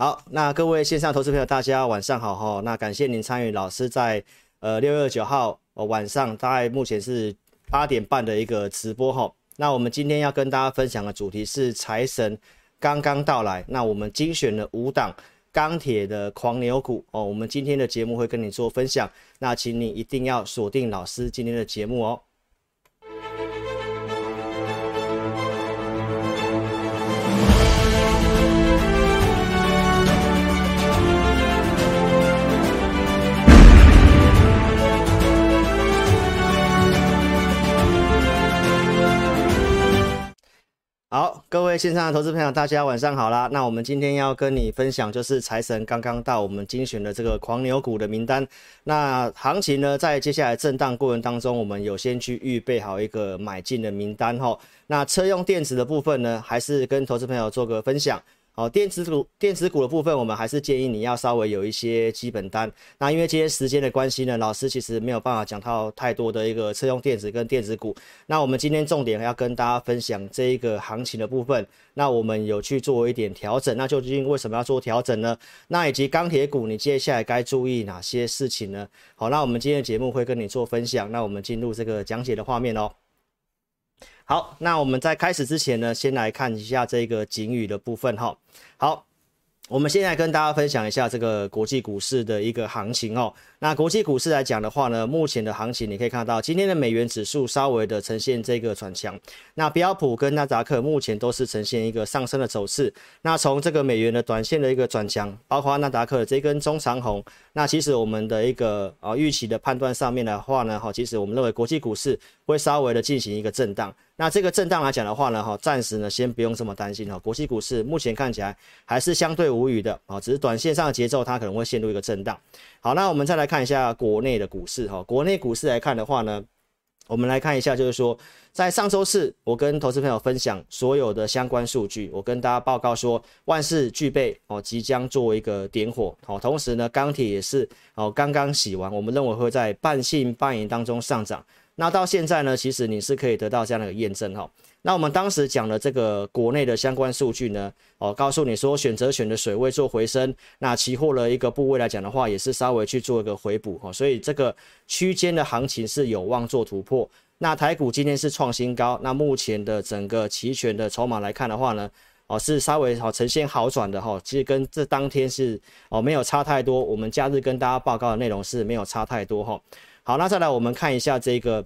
好，那各位线上投资朋友，大家晚上好哈。那感谢您参与老师在呃六月九号、晚上大概目前是八点半的一个直播哈。那我们今天要跟大家分享的主题是财神刚刚到来。那我们精选了五档钢铁的狂牛股哦。我们今天的节目会跟你做分享，那请你一定要锁定老师今天的节目哦。好，各位线上的投资朋友，大家晚上好啦。那我们今天要跟你分享，就是财神刚刚到，我们精选的这个狂牛股的名单。那行情呢，在接下来震荡过程当中，我们有先去预备好一个买进的名单哈。那车用电子的部分呢，还是跟投资朋友做个分享。好，电子股电子股的部分，我们还是建议你要稍微有一些基本单。那因为今天时间的关系呢，老师其实没有办法讲到太多的一个车用电子跟电子股。那我们今天重点要跟大家分享这一个行情的部分。那我们有去做一点调整。那究竟为什么要做调整呢？那以及钢铁股，你接下来该注意哪些事情呢？好，那我们今天的节目会跟你做分享。那我们进入这个讲解的画面哦。好，那我们在开始之前呢，先来看一下这个警语的部分哈。好，我们现在跟大家分享一下这个国际股市的一个行情哦。那国际股市来讲的话呢，目前的行情你可以看到，今天的美元指数稍微的呈现这个转强。那标普跟纳达克目前都是呈现一个上升的走势。那从这个美元的短线的一个转强，包括纳达克的这根中长红，那其实我们的一个啊预期的判断上面的话呢，哈，其实我们认为国际股市会稍微的进行一个震荡。那这个震荡来讲的话呢，哈，暂时呢先不用这么担心哈。国际股市目前看起来还是相对无虞的啊，只是短线上的节奏它可能会陷入一个震荡。好，那我们再来看一下国内的股市哈。国内股市来看的话呢，我们来看一下，就是说在上周四，我跟投资朋友分享所有的相关数据，我跟大家报告说万事俱备哦，即将做一个点火哦。同时呢，钢铁也是哦刚刚洗完，我们认为会在半信半疑当中上涨。那到现在呢，其实你是可以得到这样的一个验证哈。那我们当时讲的这个国内的相关数据呢，哦，告诉你说选择权的水位做回升，那期货的一个部位来讲的话，也是稍微去做一个回补哈，所以这个区间的行情是有望做突破。那台股今天是创新高，那目前的整个期权的筹码来看的话呢，哦，是稍微好呈现好转的哈，其实跟这当天是哦没有差太多，我们假日跟大家报告的内容是没有差太多哈。好，那再来我们看一下这个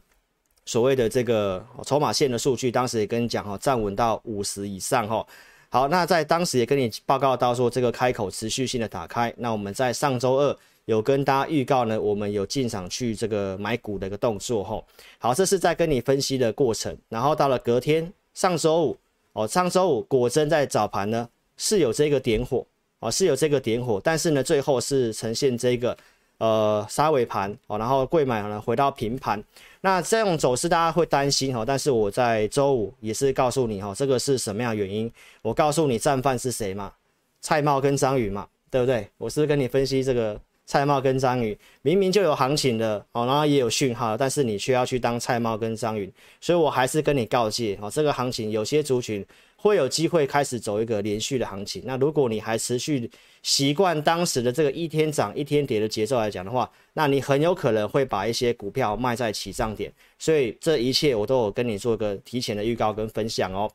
所谓的这个筹码线的数据，当时也跟你讲哈，站稳到五十以上哈。好，那在当时也跟你报告到说这个开口持续性的打开。那我们在上周二有跟大家预告呢，我们有进场去这个买股的一个动作哈。好，这是在跟你分析的过程。然后到了隔天上周五哦，上周五果真在早盘呢是有这个点火哦，是有这个点火，但是呢最后是呈现这个。呃，杀尾盘哦，然后柜买呢回到平盘，那这种走势大家会担心哈，但是我在周五也是告诉你哈，这个是什么样的原因？我告诉你战犯是谁嘛？蔡瑁跟张宇嘛，对不对？我是跟你分析这个蔡瑁跟张宇，明明就有行情的哦，然后也有讯号，但是你却要去当蔡瑁跟张宇，所以我还是跟你告诫哦，这个行情有些族群。会有机会开始走一个连续的行情。那如果你还持续习惯当时的这个一天涨一天跌的节奏来讲的话，那你很有可能会把一些股票卖在起涨点。所以这一切我都有跟你做个提前的预告跟分享哦。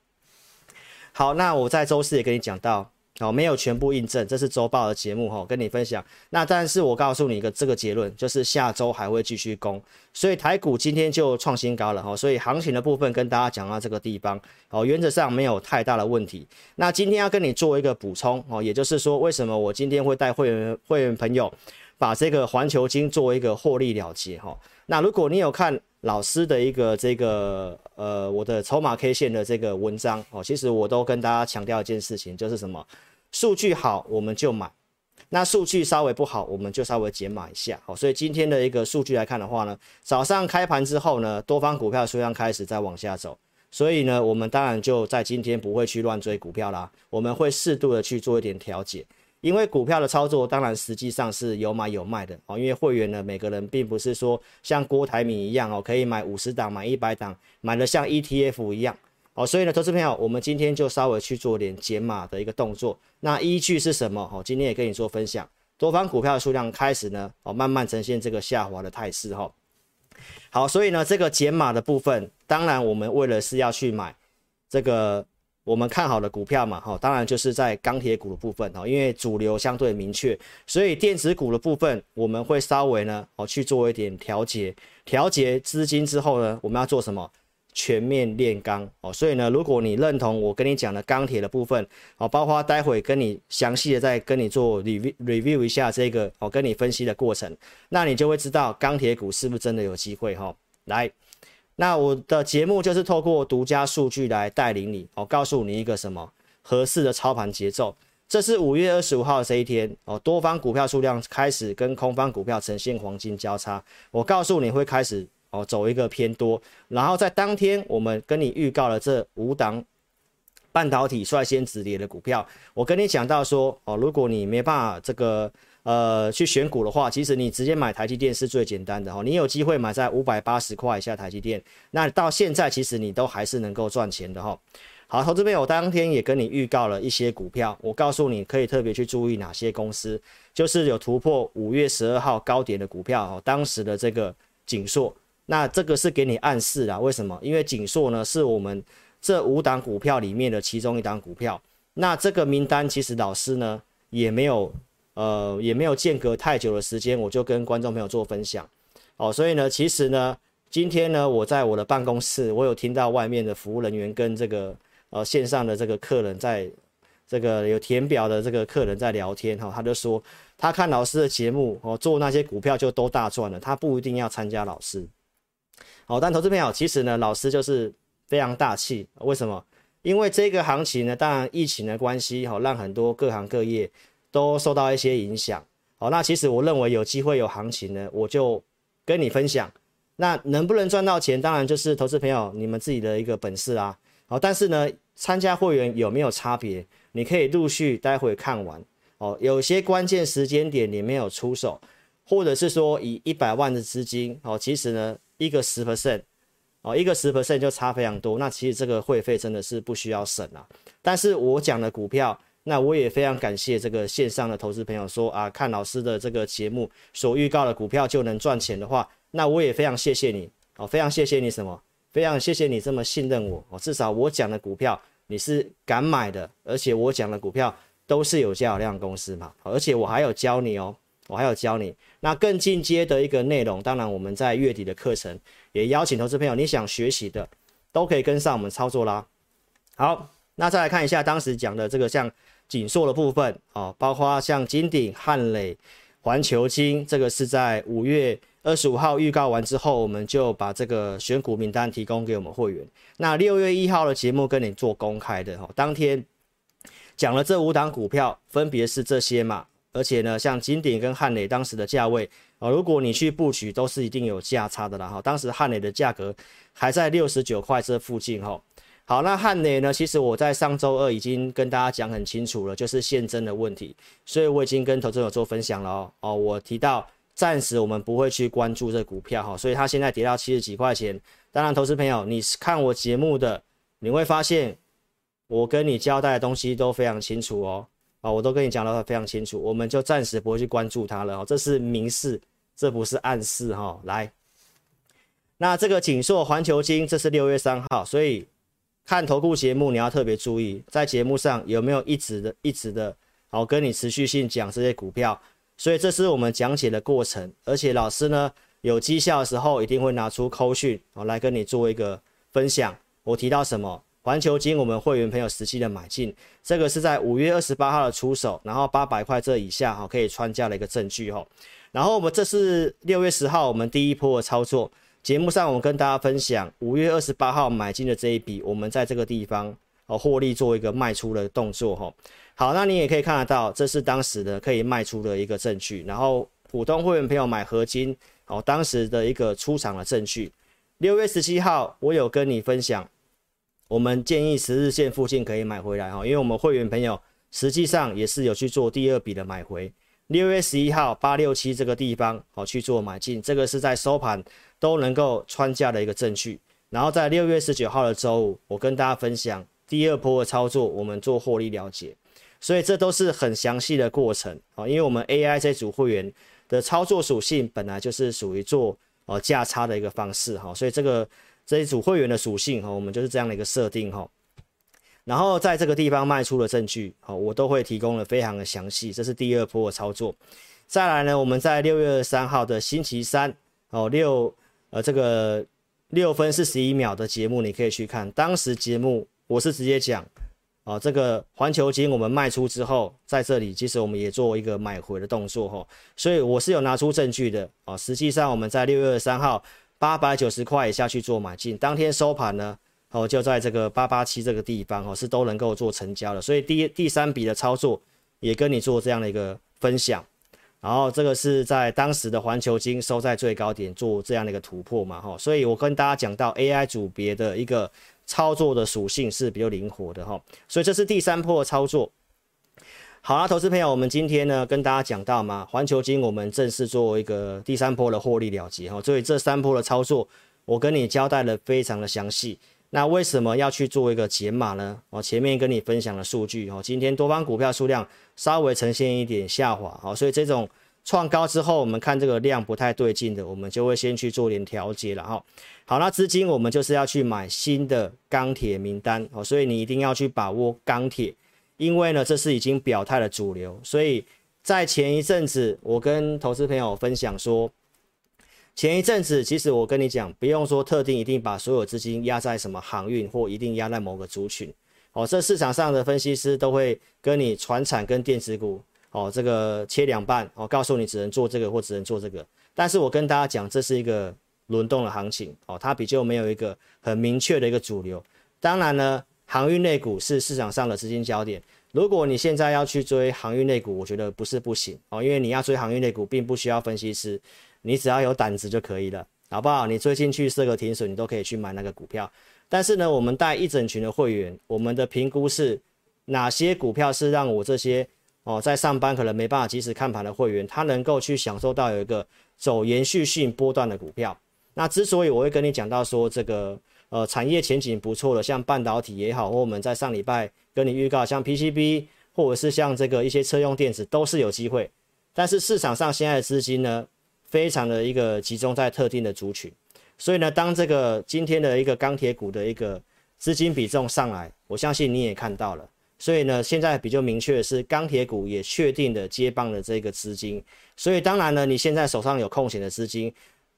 好，那我在周四也跟你讲到。好，没有全部印证，这是周报的节目哈，跟你分享。那但是我告诉你一个这个结论，就是下周还会继续攻，所以台股今天就创新高了哈。所以行情的部分跟大家讲到这个地方，哦，原则上没有太大的问题。那今天要跟你做一个补充哦，也就是说，为什么我今天会带会员会员朋友把这个环球晶做一个获利了结哈。那如果你有看老师的一个这个呃我的筹码 K 线的这个文章。哦，其实我都跟大家强调一件事情，就是什么？数据好我们就买，那数据稍微不好我们就稍微减码一下。好，所以今天的一个数据来看的话呢，早上开盘之后呢，多方股票数量开始在往下走，所以呢，我们当然就在今天不会去乱追股票啦，我们会适度的去做一点调节，因为股票的操作当然实际上是有买有卖的哦，因为会员呢每个人并不是说像郭台铭一样哦，可以买五十档买一百档，买的像 ETF 一样。哦，所以呢，投资朋友，我们今天就稍微去做点减码的一个动作。那依据是什么？哦，今天也跟你做分享，多方股票的数量开始呢，哦，慢慢呈现这个下滑的态势哈。好，所以呢，这个减码的部分，当然我们为了是要去买这个我们看好的股票嘛，哈，当然就是在钢铁股的部分哈，因为主流相对明确，所以电子股的部分我们会稍微呢，哦，去做一点调节，调节资金之后呢，我们要做什么？全面炼钢哦，所以呢，如果你认同我跟你讲的钢铁的部分哦，包括待会跟你详细的再跟你做 review review 一下这个哦，跟你分析的过程，那你就会知道钢铁股是不是真的有机会哈、来，那我的节目就是透过独家数据来带领你哦，告诉你一个什么合适的操盘节奏。这是五月二十五号这一天哦，多方股票数量开始跟空方股票呈现黄金交叉，我告诉你会开始。哦，走一个偏多，然后在当天我们跟你预告了这五档半导体率先止跌的股票，我跟你讲到说，哦，如果你没办法这个呃去选股的话，其实你直接买台积电是最简单的哈，你有机会买在五百八十块以下台积电，那到现在其实你都还是能够赚钱的哈。好，投资朋友，我当天也跟你预告了一些股票，我告诉你可以特别去注意哪些公司，就是有突破五月十二号高点的股票哦，当时的这个景硕。那这个是给你暗示啦，为什么？因为景硕呢是我们这五档股票里面的其中一档股票。那这个名单其实老师呢也没有呃也没有间隔太久的时间，我就跟观众朋友做分享哦。所以呢，其实呢今天呢我在我的办公室，我有听到外面的服务人员跟这个呃线上的这个客人在这个有填表的这个客人在聊天哈、哦，他就说他看老师的节目哦，做那些股票就都大赚了，他不一定要参加老师。好，但投资朋友，其实呢，老师就是非常大气。为什么？因为这个行情呢，当然疫情的关系，好，让很多各行各业都受到一些影响。好，那其实我认为有机会有行情呢，我就跟你分享。那能不能赚到钱，当然就是投资朋友你们自己的一个本事啦。好，但是呢，参加会员有没有差别？你可以陆续待会看完。哦，有些关键时间点你没有出手，或者是说以一百万的资金，哦，其实呢。一个十 percent 哦，一个十 percent 就差非常多。那其实这个会费真的是不需要省啊。但是我讲的股票，那我也非常感谢这个线上的投资朋友说啊，看老师的这个节目所预告的股票就能赚钱的话，那我也非常谢谢你哦，非常谢谢你什么？非常谢谢你这么信任我哦。至少我讲的股票你是敢买的，而且我讲的股票都是有价有量公司嘛，而且我还有教你哦。我还有教你那更进阶的一个内容，当然我们在月底的课程也邀请投资朋友，你想学习的都可以跟上我们操作啦。好，那再来看一下当时讲的这个像紧缩的部分哦，包括像金鼎、汉磊、环球晶，这个是在五月二十五号预告完之后，我们就把这个选股名单提供给我们会员。那六月一号的节目跟你做公开的哈，当天讲了这五档股票，分别是这些嘛。而且呢，像金鼎跟汉磊当时的价位啊，如果你去布局，都是一定有价差的啦哈。当时汉磊的价格还在六十九块这附近哈。好，那汉雷呢，其实我在上周二已经跟大家讲很清楚了，就是现增的问题，所以我已经跟投资者做分享了哦。哦，我提到暂时我们不会去关注这股票哈，所以它现在跌到七十几块钱。当然，投资朋友，你看我节目的，你会发现我跟你交代的东西都非常清楚哦。啊，我都跟你讲的非常清楚，我们就暂时不会去关注它了哦，这是明示，这不是暗示哈。来，那这个景硕环球金，这是六月三号，所以看投顾节目你要特别注意，在节目上有没有一直的、一直的，好跟你持续性讲这些股票，所以这是我们讲解的过程，而且老师呢有绩效的时候一定会拿出扣讯，好来跟你做一个分享。我提到什么？环球金，我们会员朋友实际的买进，这个是在五月二十八号的出手，然后八百块这以下哈可以穿价的一个证据哈。然后我们这是六月十号我们第一波的操作，节目上我跟大家分享五月二十八号买进的这一笔，我们在这个地方哦获利做一个卖出的动作哈。好，那你也可以看得到，这是当时的可以卖出的一个证据。然后普通会员朋友买合金哦，当时的一个出场的证据。六月十七号我有跟你分享。我们建议十日线附近可以买回来哈，因为我们会员朋友实际上也是有去做第二笔的买回。六月十一号八六七这个地方好去做买进，这个是在收盘都能够穿价的一个证据。然后在六月十九号的周五，我跟大家分享第二波的操作，我们做获利了结，所以这都是很详细的过程啊，因为我们 AI 这组会员的操作属性本来就是属于做呃价差的一个方式哈，所以这个这一组会员的属性哈，我们就是这样的一个设定哈。然后在这个地方卖出的证据好，我都会提供的非常的详细，这是第二波的操作。再来呢，我们在六月三号的星期三哦六呃这个。六分四十一秒的节目，你可以去看。当时节目我是直接讲，啊，这个环球金我们卖出之后，在这里其实我们也做一个买回的动作哈，所以我是有拿出证据的啊。实际上我们在六月二十三号八百九十块以下去做买进，当天收盘呢，哦就在这个八八七这个地方哦，是都能够做成交的。所以第第三笔的操作也跟你做这样的一个分享。然后这个是在当时的环球金收在最高点做这样的一个突破嘛，哈，所以我跟大家讲到 AI 组别的一个操作的属性是比较灵活的哈，所以这是第三波的操作。好啦，投资朋友，我们今天呢跟大家讲到嘛，环球金我们正式做一个第三波的获利了结哈，所以这三波的操作我跟你交代的非常的详细。那为什么要去做一个减码呢？哦，前面跟你分享的数据哦，今天多方股票数量稍微呈现一点下滑，哦，所以这种创高之后，我们看这个量不太对劲的，我们就会先去做点调节了哈。好，那资金我们就是要去买新的钢铁名单哦，所以你一定要去把握钢铁，因为呢这是已经表态的主流，所以在前一阵子我跟投资朋友分享说。前一阵子，其实我跟你讲，不用说特定一定把所有资金压在什么航运，或一定压在某个族群。哦，这市场上的分析师都会跟你传产跟电子股，哦，这个切两半，哦，告诉你只能做这个或只能做这个。但是我跟大家讲，这是一个轮动的行情，哦，它比较没有一个很明确的一个主流。当然呢，航运类股是市场上的资金焦点。如果你现在要去追航运类股，我觉得不是不行，哦，因为你要追航运类股，并不需要分析师。你只要有胆子就可以了，好不好？你追进去设个停损，你都可以去买那个股票。但是呢，我们带一整群的会员，我们的评估是哪些股票是让我这些哦在上班可能没办法及时看盘的会员，他能够去享受到有一个走延续性波段的股票。那之所以我会跟你讲到说这个呃产业前景不错的，像半导体也好，或我们在上礼拜跟你预告像 PCB 或者是像这个一些车用电子都是有机会。但是市场上现在的资金呢，非常的一个集中在特定的族群，所以呢，当这个今天的一个钢铁股的一个资金比重上来，我相信你也看到了，所以呢，现在比较明确的是钢铁股也确定的接棒了这个资金，所以当然呢，你现在手上有空闲的资金，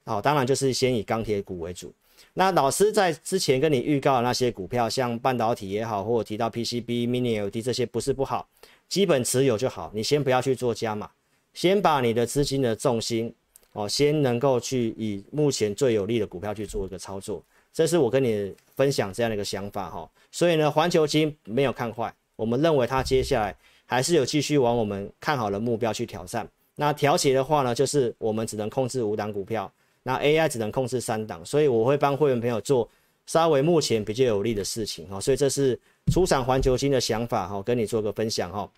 好，当然就是先以钢铁股为主。那老师在之前跟你预告的那些股票，像半导体也好，或者提到 PCB、Mini LED 这些不是不好，基本持有就好，你先不要去做加码，先把你的资金的重心。哦，先能够去以目前最有利的股票去做一个操作，这是我跟你分享这样的一个想法哈。所以呢，环球金没有看坏，我们认为它接下来还是有继续往我们看好的目标去挑战。那调节的话呢，就是我们只能控制五档股票，那 AI 只能控制三档，所以我会帮会员朋友做稍微目前比较有利的事情哈。所以这是出场环球金的想法哈，跟你做个分享哈。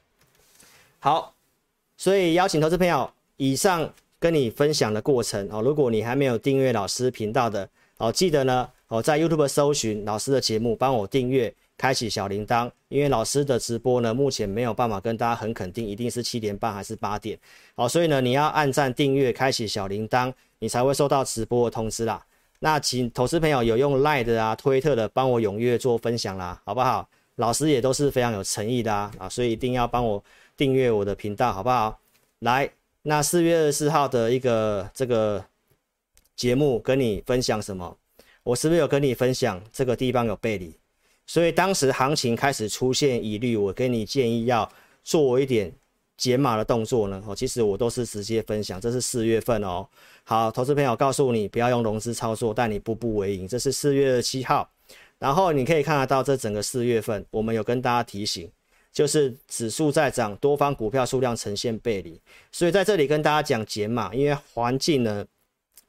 好，所以邀请投资朋友以上。跟你分享的过程哦，如果你还没有订阅老师频道的哦，记得呢哦，在 YouTube 搜寻老师的节目，帮我订阅，开启小铃铛，因为老师的直播呢，目前没有办法跟大家很肯定一定是七点半还是八点，好，所以呢，你要按赞订阅，开启小铃铛，你才会收到直播的通知啦。那请投资朋友有用 Line 的啊、推特的，帮我踊跃做分享啦，好不好？老师也都是非常有诚意的啊，啊，所以一定要帮我订阅我的频道，好不好？来。那四月二十四号的一个这个节目跟你分享什么？我是不是有跟你分享这个地方有背离？所以当时行情开始出现疑虑，我给你建议要做一点解码的动作呢。哦，其实我都是直接分享，这是四月份哦。好，投资朋友告诉你不要用融资操作，带你步步为营。这是四月二十七号，然后你可以看得到这整个四月份，我们有跟大家提醒。就是指数在涨，多方股票数量呈现背离，所以在这里跟大家讲减码，因为环境呢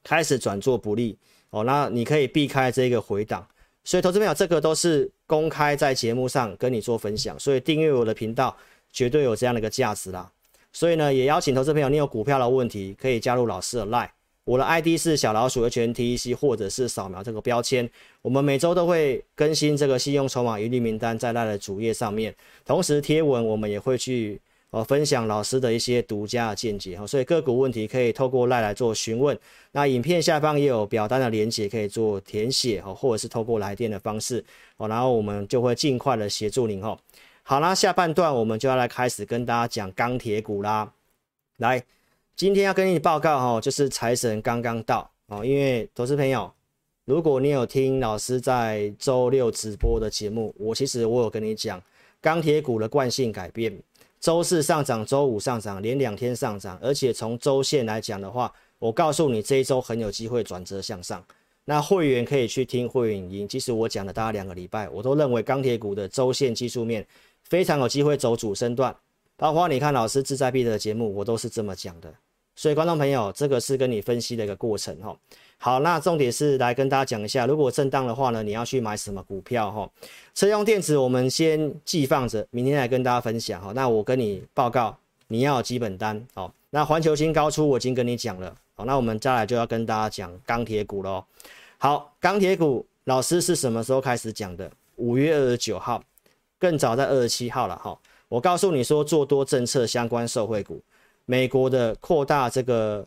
开始转做不利哦，那你可以避开这个回档。所以投资朋友，这个都是公开在节目上跟你做分享，所以订阅我的频道绝对有这样的一个价值啦。所以呢，也邀请投资朋友，你有股票的问题可以加入老师的 Line，我的 ID 是小老鼠 HNTEC，或者是扫描这个标签。我们每周都会更新这个信用筹码盈利名单在赖的主页上面，同时贴文我们也会去呃分享老师的一些独家的见解哈。所以个股问题可以透过赖来做询问。那影片下方也有表单的连接可以做填写哈，或者是透过来电的方式哦，然后我们就会尽快的协助您哈。好啦，下半段我们就要来开始跟大家讲钢铁股啦，来。今天要跟你报告哈，就是财神刚刚到哦。因为投资朋友，如果你有听老师在周六直播的节目，我其实我有跟你讲钢铁股的惯性改变，周四上涨，周五上涨，连两天上涨，而且从周线来讲的话，我告诉你这一周很有机会转折向上。那会员可以去听会员影音，其实我讲了大概两个礼拜，我都认为钢铁股的周线技术面非常有机会走主升段。包括你看老师志在必得的节目，我都是这么讲的。所以观众朋友，这个是跟你分析的一个过程哈。好，那重点是来跟大家讲一下，如果震荡的话呢，你要去买什么股票哈？车用电子我们先寄放着，明天来跟大家分享哈。那我跟你报告，你要有基本单哦。那环球新高出我已经跟你讲了，好，那我们再来就要跟大家讲钢铁股喽。好，钢铁股老师是什么时候开始讲的？五月二十九号，更早在二十七号了哈。我告诉你说，做多政策相关受惠股。美国的扩大这个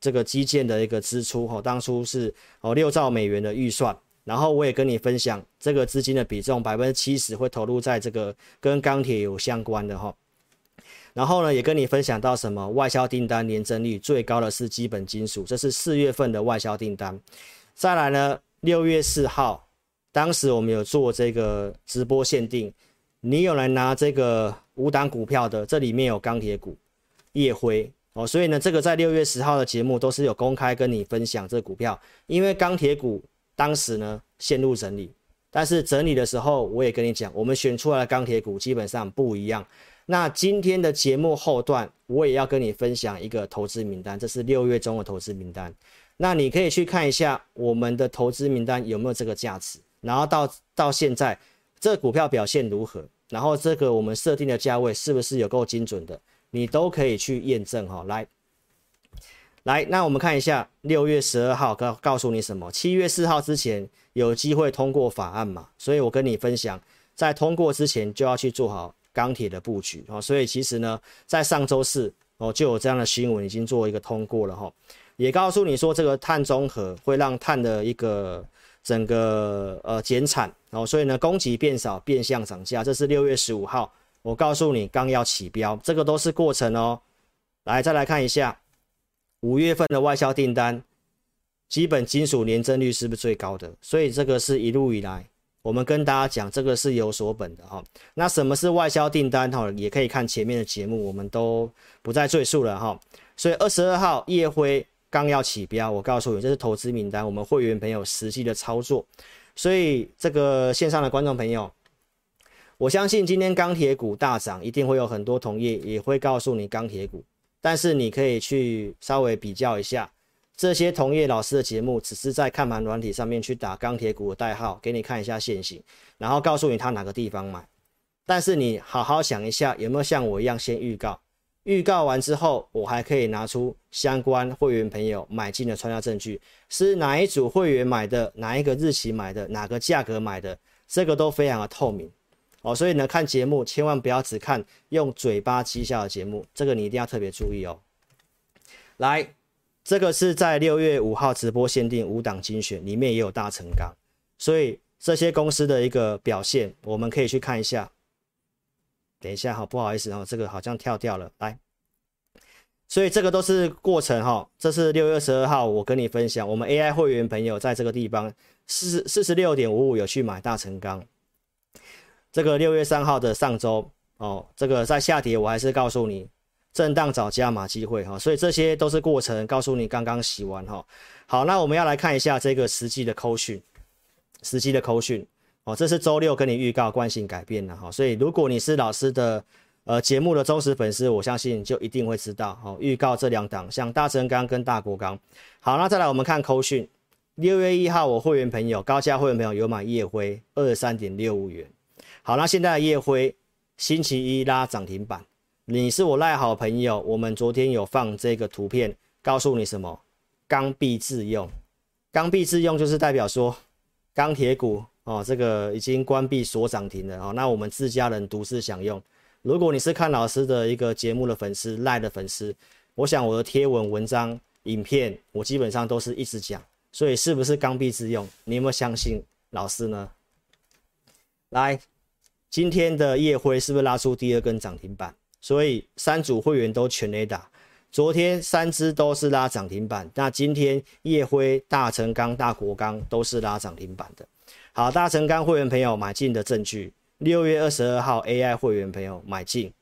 这个基建的一个支出，哈，当初是哦六兆美元的预算，然后我也跟你分享这个资金的比重百分之七十会投入在这个跟钢铁有相关的哈，然后呢也跟你分享到什么外销订单年增率最高的是基本金属，这是四月份的外销订单，再来呢六月四号，当时我们有做这个直播限定，你有来拿这个五档股票的，这里面有钢铁股。夜辉。哦，所以呢，这个在六月十号的节目都是有公开跟你分享这股票，因为钢铁股当时呢陷入整理，但是整理的时候我也跟你讲，我们选出来的钢铁股基本上不一样。那今天的节目后段我也要跟你分享一个投资名单，这是六月中的投资名单，那你可以去看一下我们的投资名单有没有这个价值，然后到到现在这股票表现如何，然后这个我们设定的价位是不是有够精准的。你都可以去验证哈，来，来，那我们看一下六月十二号告告诉你什么？七月四号之前有机会通过法案嘛？所以我跟你分享，在通过之前就要去做好钢铁的布局哦。所以其实呢，在上周四哦就有这样的新闻已经做一个通过了哈，也告诉你说这个碳中和会让碳的一个整个呃减产然哦，所以呢供给变少变相涨价，这是六月十五号。我告诉你，刚要起标，这个都是过程哦。来，再来看一下五月份的外销订单，基本金属年增率是不是最高的？所以这个是一路以来我们跟大家讲，这个是有所本的哈。那什么是外销订单哈？也可以看前面的节目，我们都不再赘述了哈。所以二十二号夜辉刚要起标，我告诉你，这是投资名单，我们会员朋友实际的操作。所以这个线上的观众朋友。我相信今天钢铁股大涨，一定会有很多同业也会告诉你钢铁股，但是你可以去稍微比较一下这些同业老师的节目，只是在看盘软体上面去打钢铁股的代号，给你看一下线型，然后告诉你他哪个地方买。但是你好好想一下，有没有像我一样先预告？预告完之后，我还可以拿出相关会员朋友买进的传销证据，是哪一组会员买的，哪一个日期买的，哪个价格买的，这个都非常的透明。哦，所以呢，看节目千万不要只看用嘴巴讥笑的节目，这个你一定要特别注意哦。来，这个是在六月五号直播限定五档精选，里面也有大成钢，所以这些公司的一个表现，我们可以去看一下。等一下哈，不好意思哦，这个好像跳掉了。来，所以这个都是过程哈，这是六月二十二号我跟你分享，我们 AI 会员朋友在这个地方四四十六点五五有去买大成钢。这个六月三号的上周哦，这个在下跌，我还是告诉你震荡找加码机会哈，所以这些都是过程，告诉你刚刚洗完哈。好，那我们要来看一下这个实际的扣讯，实际的扣讯哦，这是周六跟你预告惯性改变了哈，所以如果你是老师的呃节目的忠实粉丝，我相信就一定会知道哦，预告这两档像大成钢跟大国钢。好，那再来我们看扣讯，六月一号我会员朋友高价会员朋友有买夜辉二十三点六五元。好，那现在的夜辉星期一拉涨停板，你是我赖好朋友，我们昨天有放这个图片，告诉你什么？刚愎自用。刚愎自用就是代表说钢铁股哦，这个已经关闭锁涨停了哦，那我们自家人独自享用。如果你是看老师的一个节目的粉丝、赖的粉丝，我想我的贴文、文章、影片，我基本上都是一直讲，所以是不是刚愎自用？你有没有相信老师呢？来，今天的夜辉是不是拉出第二根涨停板？所以三组会员都全雷打。昨天三只都是拉涨停板，那今天夜辉、大成钢、大国钢都是拉涨停板的。好，大成钢会员朋友买进的证据。六月二十二号，AI 会员朋友买进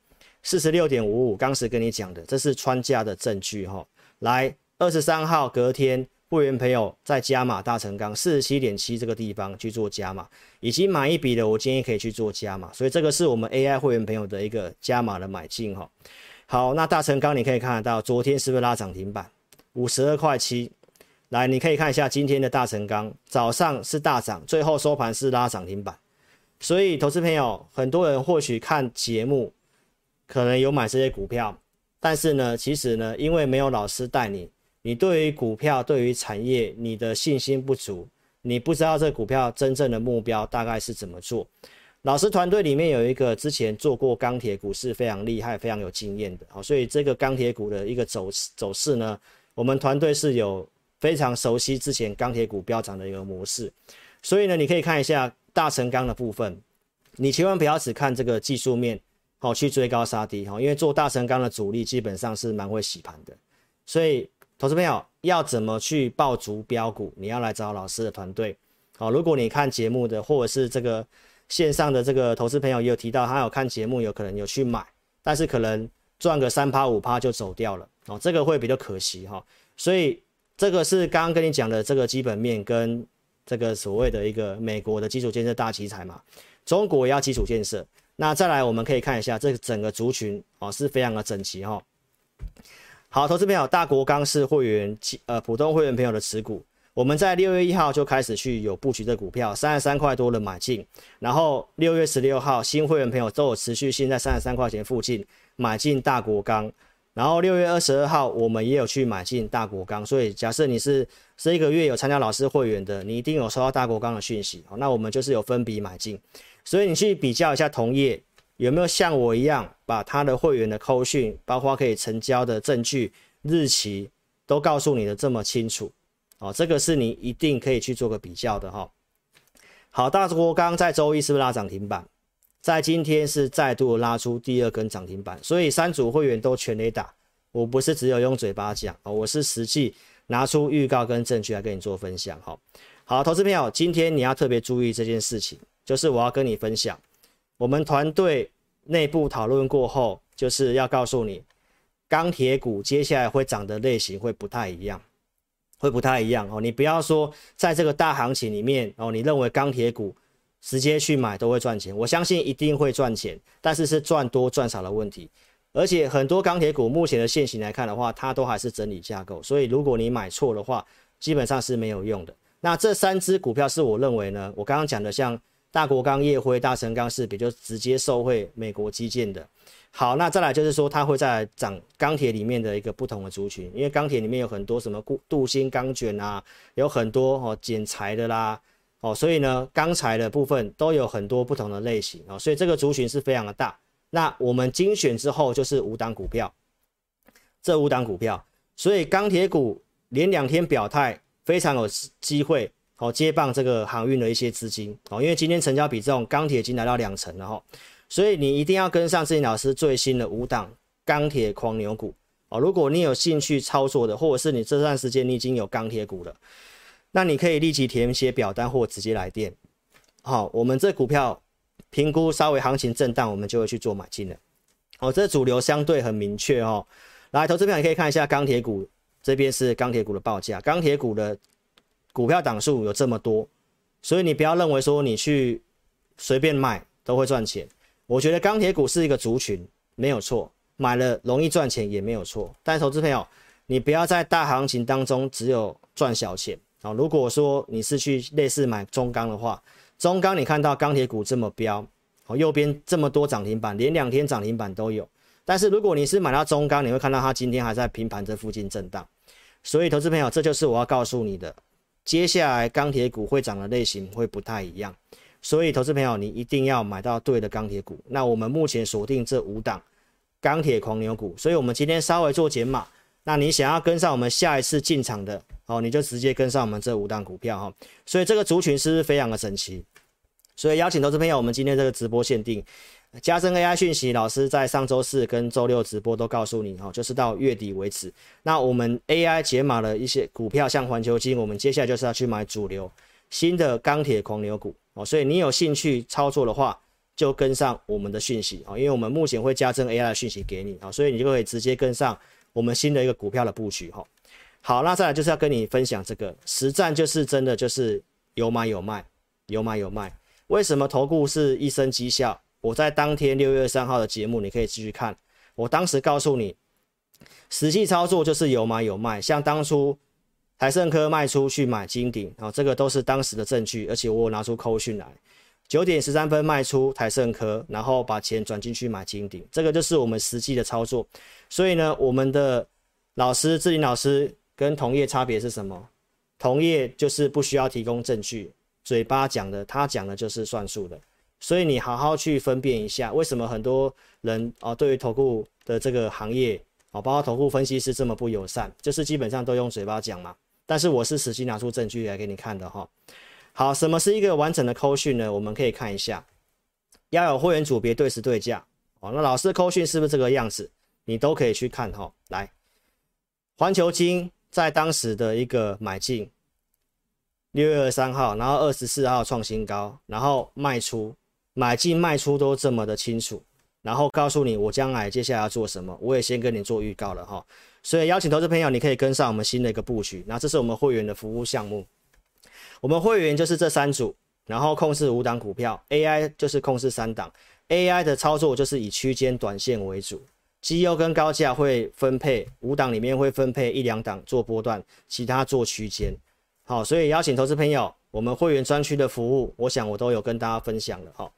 四十六点五五，当时跟你讲的，这是穿价的证据哈。来，二十三号隔天，会员朋友在加码大成钢四十七点七这个地方去做加码，已经买一笔的，我建议可以去做加码。所以这个是我们 AI 会员朋友的一个加码的买进哈。好，那大成钢你可以看得到，昨天是不是拉涨停板五十二块七？来，你可以看一下今天的大成钢，早上是大涨，最后收盘是拉涨停板。所以，投资朋友，很多人或许看节目，可能有买这些股票，但是呢，其实呢，因为没有老师带你，你对于股票、对于产业，你的信心不足，你不知道这股票真正的目标大概是怎么做。老师团队里面有一个之前做过钢铁股是非常厉害、非常有经验的，好，所以这个钢铁股的一个走走势呢，我们团队是有非常熟悉之前钢铁股飙涨的一个模式，所以呢，你可以看一下。大成钢的部分，你千万不要只看这个技术面，好去追高杀低哈，因为做大成钢的主力基本上是蛮会洗盘的，所以投资朋友要怎么去抱足标股，你要来找老师的团队。好，如果你看节目的或者是这个线上的这个投资朋友也有提到，他有看节目，有可能有去买，但是可能赚个三趴五趴就走掉了，哦，这个会比较可惜哈。所以这个是刚刚跟你讲的这个基本面跟。这个所谓的一个美国的基础建设大题材嘛，中国也要基础建设。那再来，我们可以看一下这个整个族群哦，是非常的整齐哈、好，投资朋友，大国钢是会员呃普通会员朋友的持股，我们在六月一号就开始去有布局的股票，三十三块多的买进，然后六月十六号新会员朋友都有持续性在三十三块钱附近买进大国钢。然后六月二十二号，我们也有去买进大国钢，所以假设你是这一个月有参加老师会员的，你一定有收到大国钢的讯息。那我们就是有分笔买进，所以你去比较一下同业有没有像我一样，把他的会员的扣讯，包括可以成交的证据、日期都告诉你的这么清楚。哦，这个是你一定可以去做个比较的哈。好，大国刚在周一是不是拉涨停板？在今天是再度拉出第二根涨停板，所以三组会员都全雷打。我不是只有用嘴巴讲哦，我是实际拿出预告跟证据来跟你做分享。好，好，投资朋友，今天你要特别注意这件事情，就是我要跟你分享，我们团队内部讨论过后，就是要告诉你，钢铁股接下来会涨的类型会不太一样，会不太一样哦。你不要说在这个大行情里面哦，你认为钢铁股。直接去买都会赚钱，我相信一定会赚钱，但是是赚多赚少的问题。而且很多钢铁股目前的现形来看的话，它都还是整理架构，所以如果你买错的话，基本上是没有用的。那这三只股票是我认为呢，我刚刚讲的像大国钢、烨辉、大成钢是比较直接受惠美国基建的。好，那再来就是说它会在涨钢铁里面的一个不同的族群，因为钢铁里面有很多什么镀镀锌钢卷啊，有很多哦剪裁的啦。哦，所以呢，钢材的部分都有很多不同的类型哦，所以这个族群是非常的大。那我们精选之后就是五档股票，这五档股票，所以钢铁股连两天表态，非常有机会哦接棒这个航运的一些资金哦，因为今天成交比这种钢铁已经来到两成了哈，所以你一定要跟上志颖老师最新的五档钢铁狂牛股哦。如果你有兴趣操作的，或者是你这段时间你已经有钢铁股了。那你可以立即填写表单或直接来电。好，我们这股票评估稍微行情震荡，我们就会去做买进了。哦，这主流相对很明确哦。来，投资票你可以看一下钢铁股这边是钢铁股的报价，钢铁股的股票档数有这么多，所以你不要认为说你去随便买都会赚钱。我觉得钢铁股是一个族群，没有错，买了容易赚钱也没有错。但投资朋友，你不要在大行情当中只有赚小钱。啊，如果说你是去类似买中钢的话，中钢你看到钢铁股这么飙，哦，右边这么多涨停板，连两天涨停板都有。但是如果你是买到中钢，你会看到它今天还在平盘这附近震荡。所以投资朋友，这就是我要告诉你的，接下来钢铁股会涨的类型会不太一样。所以投资朋友，你一定要买到对的钢铁股。那我们目前锁定这五档钢铁狂牛股，所以我们今天稍微做减码。那你想要跟上我们下一次进场的哦，你就直接跟上我们这五档股票哈。所以这个族群是不是非常的整齐？所以邀请投资朋友，我们今天这个直播限定。加深 AI 讯息，老师在上周四跟周六直播都告诉你哈，就是到月底为止。那我们 AI 解码了一些股票，像环球金，我们接下来就是要去买主流新的钢铁狂牛股哦。所以你有兴趣操作的话，就跟上我们的讯息啊，因为我们目前会加增 AI 的讯息给你啊，所以你就可以直接跟上我们新的一个股票的布局哈。好，那再来就是要跟你分享这个实战，就是真的就是有买有卖，有买有卖。为什么投顾是一声绩效？我在当天六月三号的节目，你可以继续看。我当时告诉你，实际操作就是有买有卖。像当初台盛科卖出去买金鼎，啊，这个都是当时的证据，而且我有拿出扣讯来。九点十三分卖出台盛科，然后把钱转进去买金鼎，这个就是我们实际的操作。所以呢，我们的老师志霖老师跟同业差别是什么？同业就是不需要提供证据，嘴巴讲的，他讲的就是算数的。所以你好好去分辨一下，为什么很多人啊对于投顾的这个行业啊，包括投顾分析师这么不友善，就是基本上都用嘴巴讲嘛。但是我是实际拿出证据来给你看的哈。好，什么是一个完整的扣讯呢？我们可以看一下，要有会员组别对时对价哦。那老师扣讯是不是这个样子？你都可以去看哈。来，环球金在当时的一个买进，六月二十三号，然后二十四号创新高，然后卖出。买进卖出都这么的清楚，然后告诉你我将来接下来要做什么，我也先跟你做预告了哈。所以邀请投资朋友，你可以跟上我们新的一个布局。那这是我们会员的服务项目，我们会员就是这三组，然后控制五档股票，AI 就是控制三档，AI 的操作就是以区间短线为主，绩优跟高价会分配五档里面会分配一两档做波段，其他做区间。好，所以邀请投资朋友，我们会员专区的服务，我想我都有跟大家分享了哈。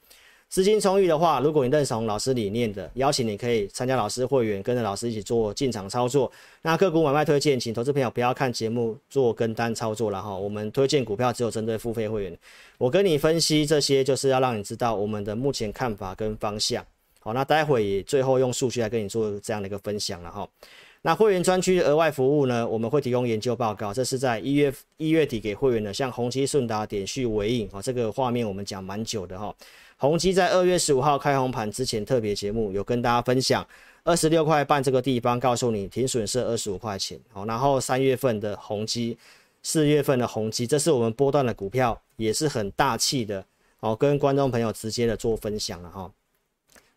资金充裕的话，如果你认同老师理念的，邀请你可以参加老师会员，跟着老师一起做进场操作。那个股买卖推荐，请投资朋友不要看节目做跟单操作了哈。我们推荐股票只有针对付费会员。我跟你分析这些，就是要让你知道我们的目前看法跟方向。好，那待会也最后用数据来跟你做这样的一个分享了哈。那会员专区额外服务呢，我们会提供研究报告，这是在一月一月底给会员的，像宏碁、顺达、点序、纬颖啊，这个画面我们讲蛮久的哈。宏基在二月十五号开红盘之前特别节目有跟大家分享，二十六块半这个地方告诉你停损是二十五块钱，好，然后三月份的宏基，四月份的宏基，这是我们波段的股票，也是很大气的，好，跟观众朋友直接的做分享了哈。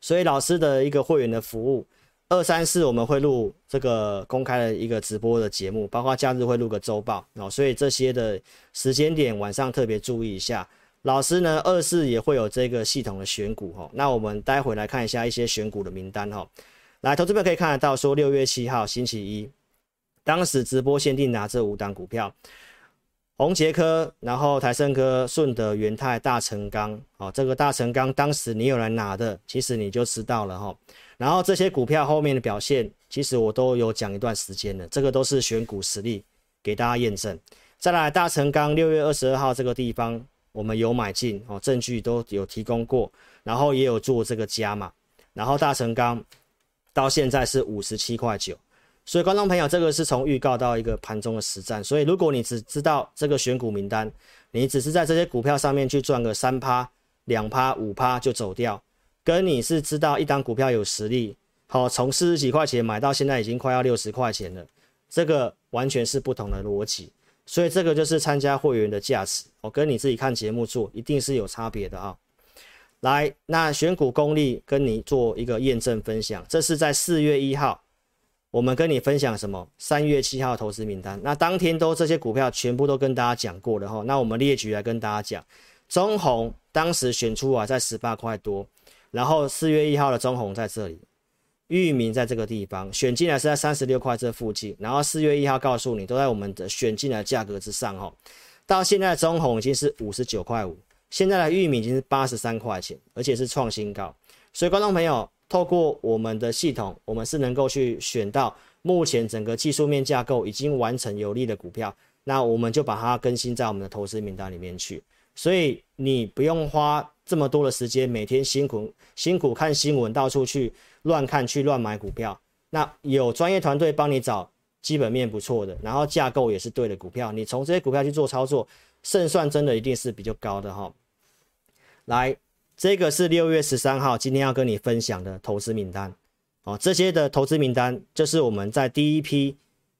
所以老师的一个会员的服务，二三四我们会录这个公开的一个直播的节目，包括假日会录个周报，哦，所以这些的时间点晚上特别注意一下。老师呢，二四也会有这个系统的选股哈。那我们待会来看一下一些选股的名单哈。来，投资们可以看得到，说六月七号星期一，当时直播限定拿这五档股票：宏捷科，然后台胜科、顺德、元泰、大成钢。哦，这个大成钢当时你有来拿的，其实你就知道了哈。然后这些股票后面的表现，其实我都有讲一段时间了，这个都是选股实力给大家验证。再来，大成钢六月二十二号这个地方。我们有买进哦，证据都有提供过，然后也有做这个加码，然后大成钢到现在是五十七块九，所以观众朋友，这个是从预告到一个盘中的实战，所以如果你只知道这个选股名单，你只是在这些股票上面去赚个三趴、两趴、五趴就走掉，跟你是知道一档股票有实力，好，从四十几块钱买到现在已经快要六十块钱了，这个完全是不同的逻辑。所以这个就是参加会员的价值，我跟你自己看节目做一定是有差别的啊。来，那选股功力跟你做一个验证分享，这是在四月一号，我们跟你分享什么？三月七号投资名单，那当天都这些股票全部都跟大家讲过了哈。那我们列举来跟大家讲，中红当时选出啊在十八块多，然后四月一号的中红在这里。裕民在这个地方选进来是在三十六块这附近，然后四月一号告诉你都在我们的选进来价格之上哈，到现在中红已经是五十九块五，现在的玉米已经是八十三块钱，而且是创新高，所以观众朋友透过我们的系统，我们是能够去选到目前整个技术面架构已经完成有利的股票，那我们就把它更新在我们的投资名单里面去。所以你不用花这么多的时间，每天辛苦辛苦看新闻，到处去乱看去乱买股票。那有专业团队帮你找基本面不错的，然后架构也是对的股票，你从这些股票去做操作，胜算真的一定是比较高的哈。来，这个是六月十三号今天要跟你分享的投资名单哦，这些的投资名单就是我们在第一批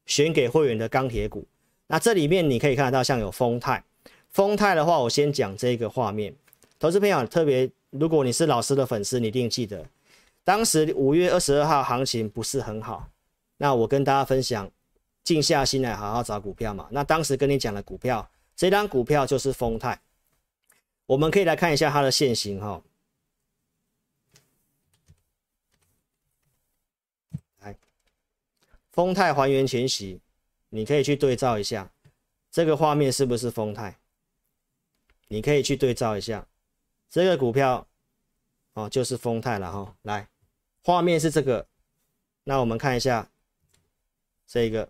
选给会员的钢铁股。那这里面你可以看得到，像有丰泰。丰泰的话，我先讲这个画面。投资朋友特别，如果你是老师的粉丝，你一定记得，当时五月二十二号行情不是很好。那我跟大家分享，静下心来好好找股票嘛。那当时跟你讲的股票，这张股票就是丰泰。我们可以来看一下它的线型哈。来，丰泰还原前夕，你可以去对照一下，这个画面是不是丰泰？你可以去对照一下，这个股票哦，就是丰泰了哈。来，画面是这个，那我们看一下这个，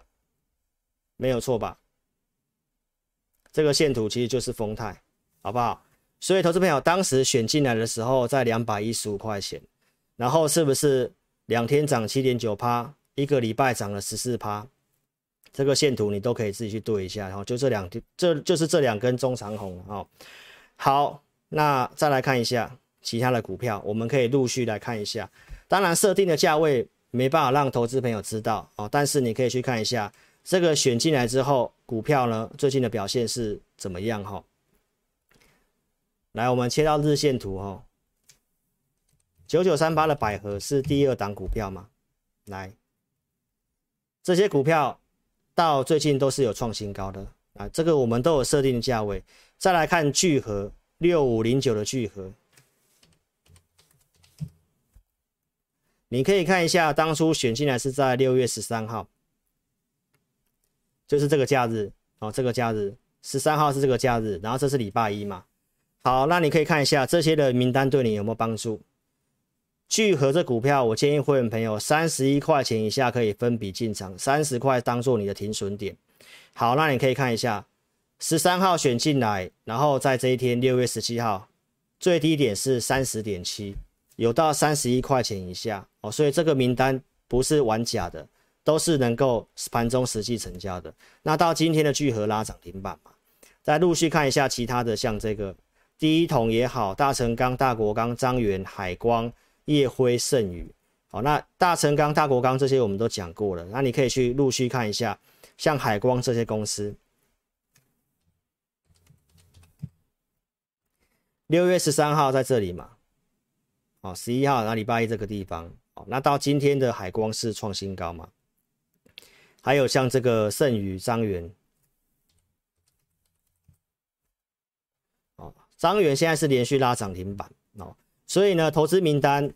没有错吧？这个线图其实就是丰泰，好不好？所以投资朋友当时选进来的时候在两百一十五块钱，然后是不是两天涨七点九趴，一个礼拜涨了十四趴？这个线图你都可以自己去对一下，然后就这两，这就是这两根中长红哦。好，那再来看一下其他的股票，我们可以陆续来看一下。当然，设定的价位没办法让投资朋友知道哦，但是你可以去看一下这个选进来之后，股票呢最近的表现是怎么样哈。来，我们切到日线图哈，九九三八的百合是第二档股票吗？来，这些股票。到最近都是有创新高的啊，这个我们都有设定的价位。再来看聚合六五零九的聚合，你可以看一下，当初选进来是在六月十三号，就是这个假日哦，这个假日十三号是这个假日，然后这是礼拜一嘛。好，那你可以看一下这些的名单对你有没有帮助？聚合这股票，我建议会员朋友三十一块钱以下可以分笔进场，三十块当做你的停损点。好，那你可以看一下，十三号选进来，然后在这一天六月十七号，最低点是三十点七，有到三十一块钱以下哦，所以这个名单不是玩假的，都是能够盘中实际成交的。那到今天的聚合拉涨停板嘛，再陆续看一下其他的，像这个第一桶也好，大成钢、大国钢、张源、海光。业辉、盛宇，好，那大成钢、大国钢这些我们都讲过了，那你可以去陆续看一下，像海光这些公司，六月十三号在这里嘛，哦，十一号那礼拜一这个地方，哦，那到今天的海光是创新高嘛？还有像这个盛宇、张元，哦，张元现在是连续拉涨停板，哦。所以呢，投资名单，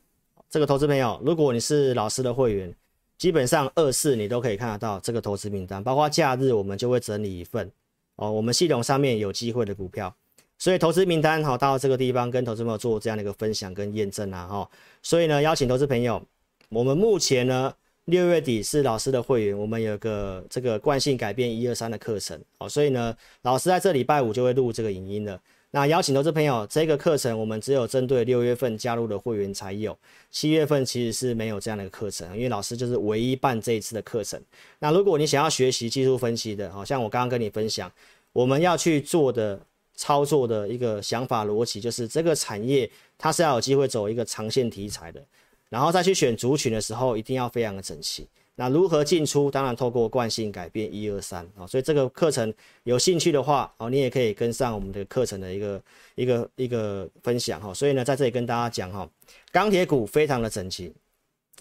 这个投资朋友，如果你是老师的会员，基本上二四你都可以看得到这个投资名单，包括假日我们就会整理一份哦。我们系统上面有机会的股票，所以投资名单好到这个地方跟投资朋友做这样的一个分享跟验证啊哈。所以呢，邀请投资朋友，我们目前呢六月底是老师的会员，我们有个这个惯性改变一二三的课程哦。所以呢，老师在这礼拜五就会录这个影音了。那邀请投资朋友，这个课程我们只有针对六月份加入的会员才有，七月份其实是没有这样的一个课程，因为老师就是唯一办这一次的课程。那如果你想要学习技术分析的，好像我刚刚跟你分享，我们要去做的操作的一个想法逻辑，就是这个产业它是要有机会走一个长线题材的，然后再去选族群的时候，一定要非常的整齐。那如何进出？当然透过惯性改变一二三啊，所以这个课程有兴趣的话哦，你也可以跟上我们的课程的一个一个一个分享哈。所以呢，在这里跟大家讲哈，钢铁股非常的整齐，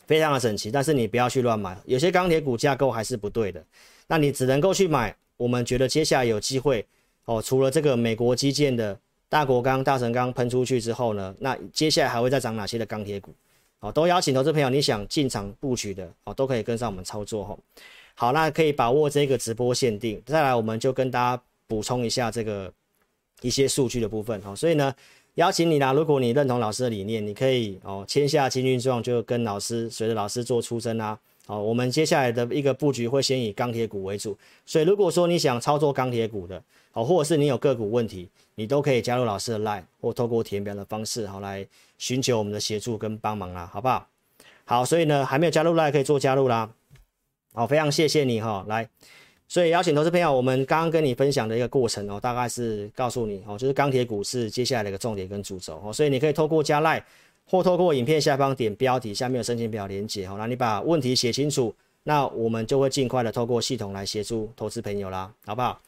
非常的整齐，但是你不要去乱买，有些钢铁股架构还是不对的，那你只能够去买我们觉得接下来有机会哦。除了这个美国基建的大国钢、大成钢喷出去之后呢，那接下来还会再涨哪些的钢铁股？好，都邀请投资朋友，你想进场布局的，哦，都可以跟上我们操作哈。好，那可以把握这个直播限定。再来，我们就跟大家补充一下这个一些数据的部分哈。所以呢，邀请你啦，如果你认同老师的理念，你可以哦签下金军状，就跟老师随着老师做出征啊。好，我们接下来的一个布局会先以钢铁股为主，所以如果说你想操作钢铁股的，好，或者是你有个股问题，你都可以加入老师的 Line 或透过填表的方式，好来寻求我们的协助跟帮忙啦，好不好？好，所以呢，还没有加入 Line 可以做加入啦。好，非常谢谢你哈，来，所以邀请投资朋友，我们刚刚跟你分享的一个过程哦，大概是告诉你哦，就是钢铁股是接下来的一个重点跟主轴哦，所以你可以透过加 Line 或透过影片下方点标题下面有申请表连结哦，那你把问题写清楚，那我们就会尽快的透过系统来协助投资朋友啦，好不好？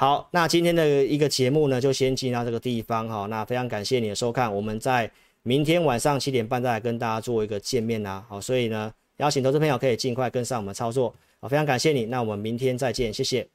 好，那今天的一个节目呢，就先进到这个地方哈。那非常感谢你的收看，我们在明天晚上七点半再来跟大家做一个见面啦。好，所以呢，邀请投资朋友可以尽快跟上我们操作。好，非常感谢你，那我们明天再见，谢谢。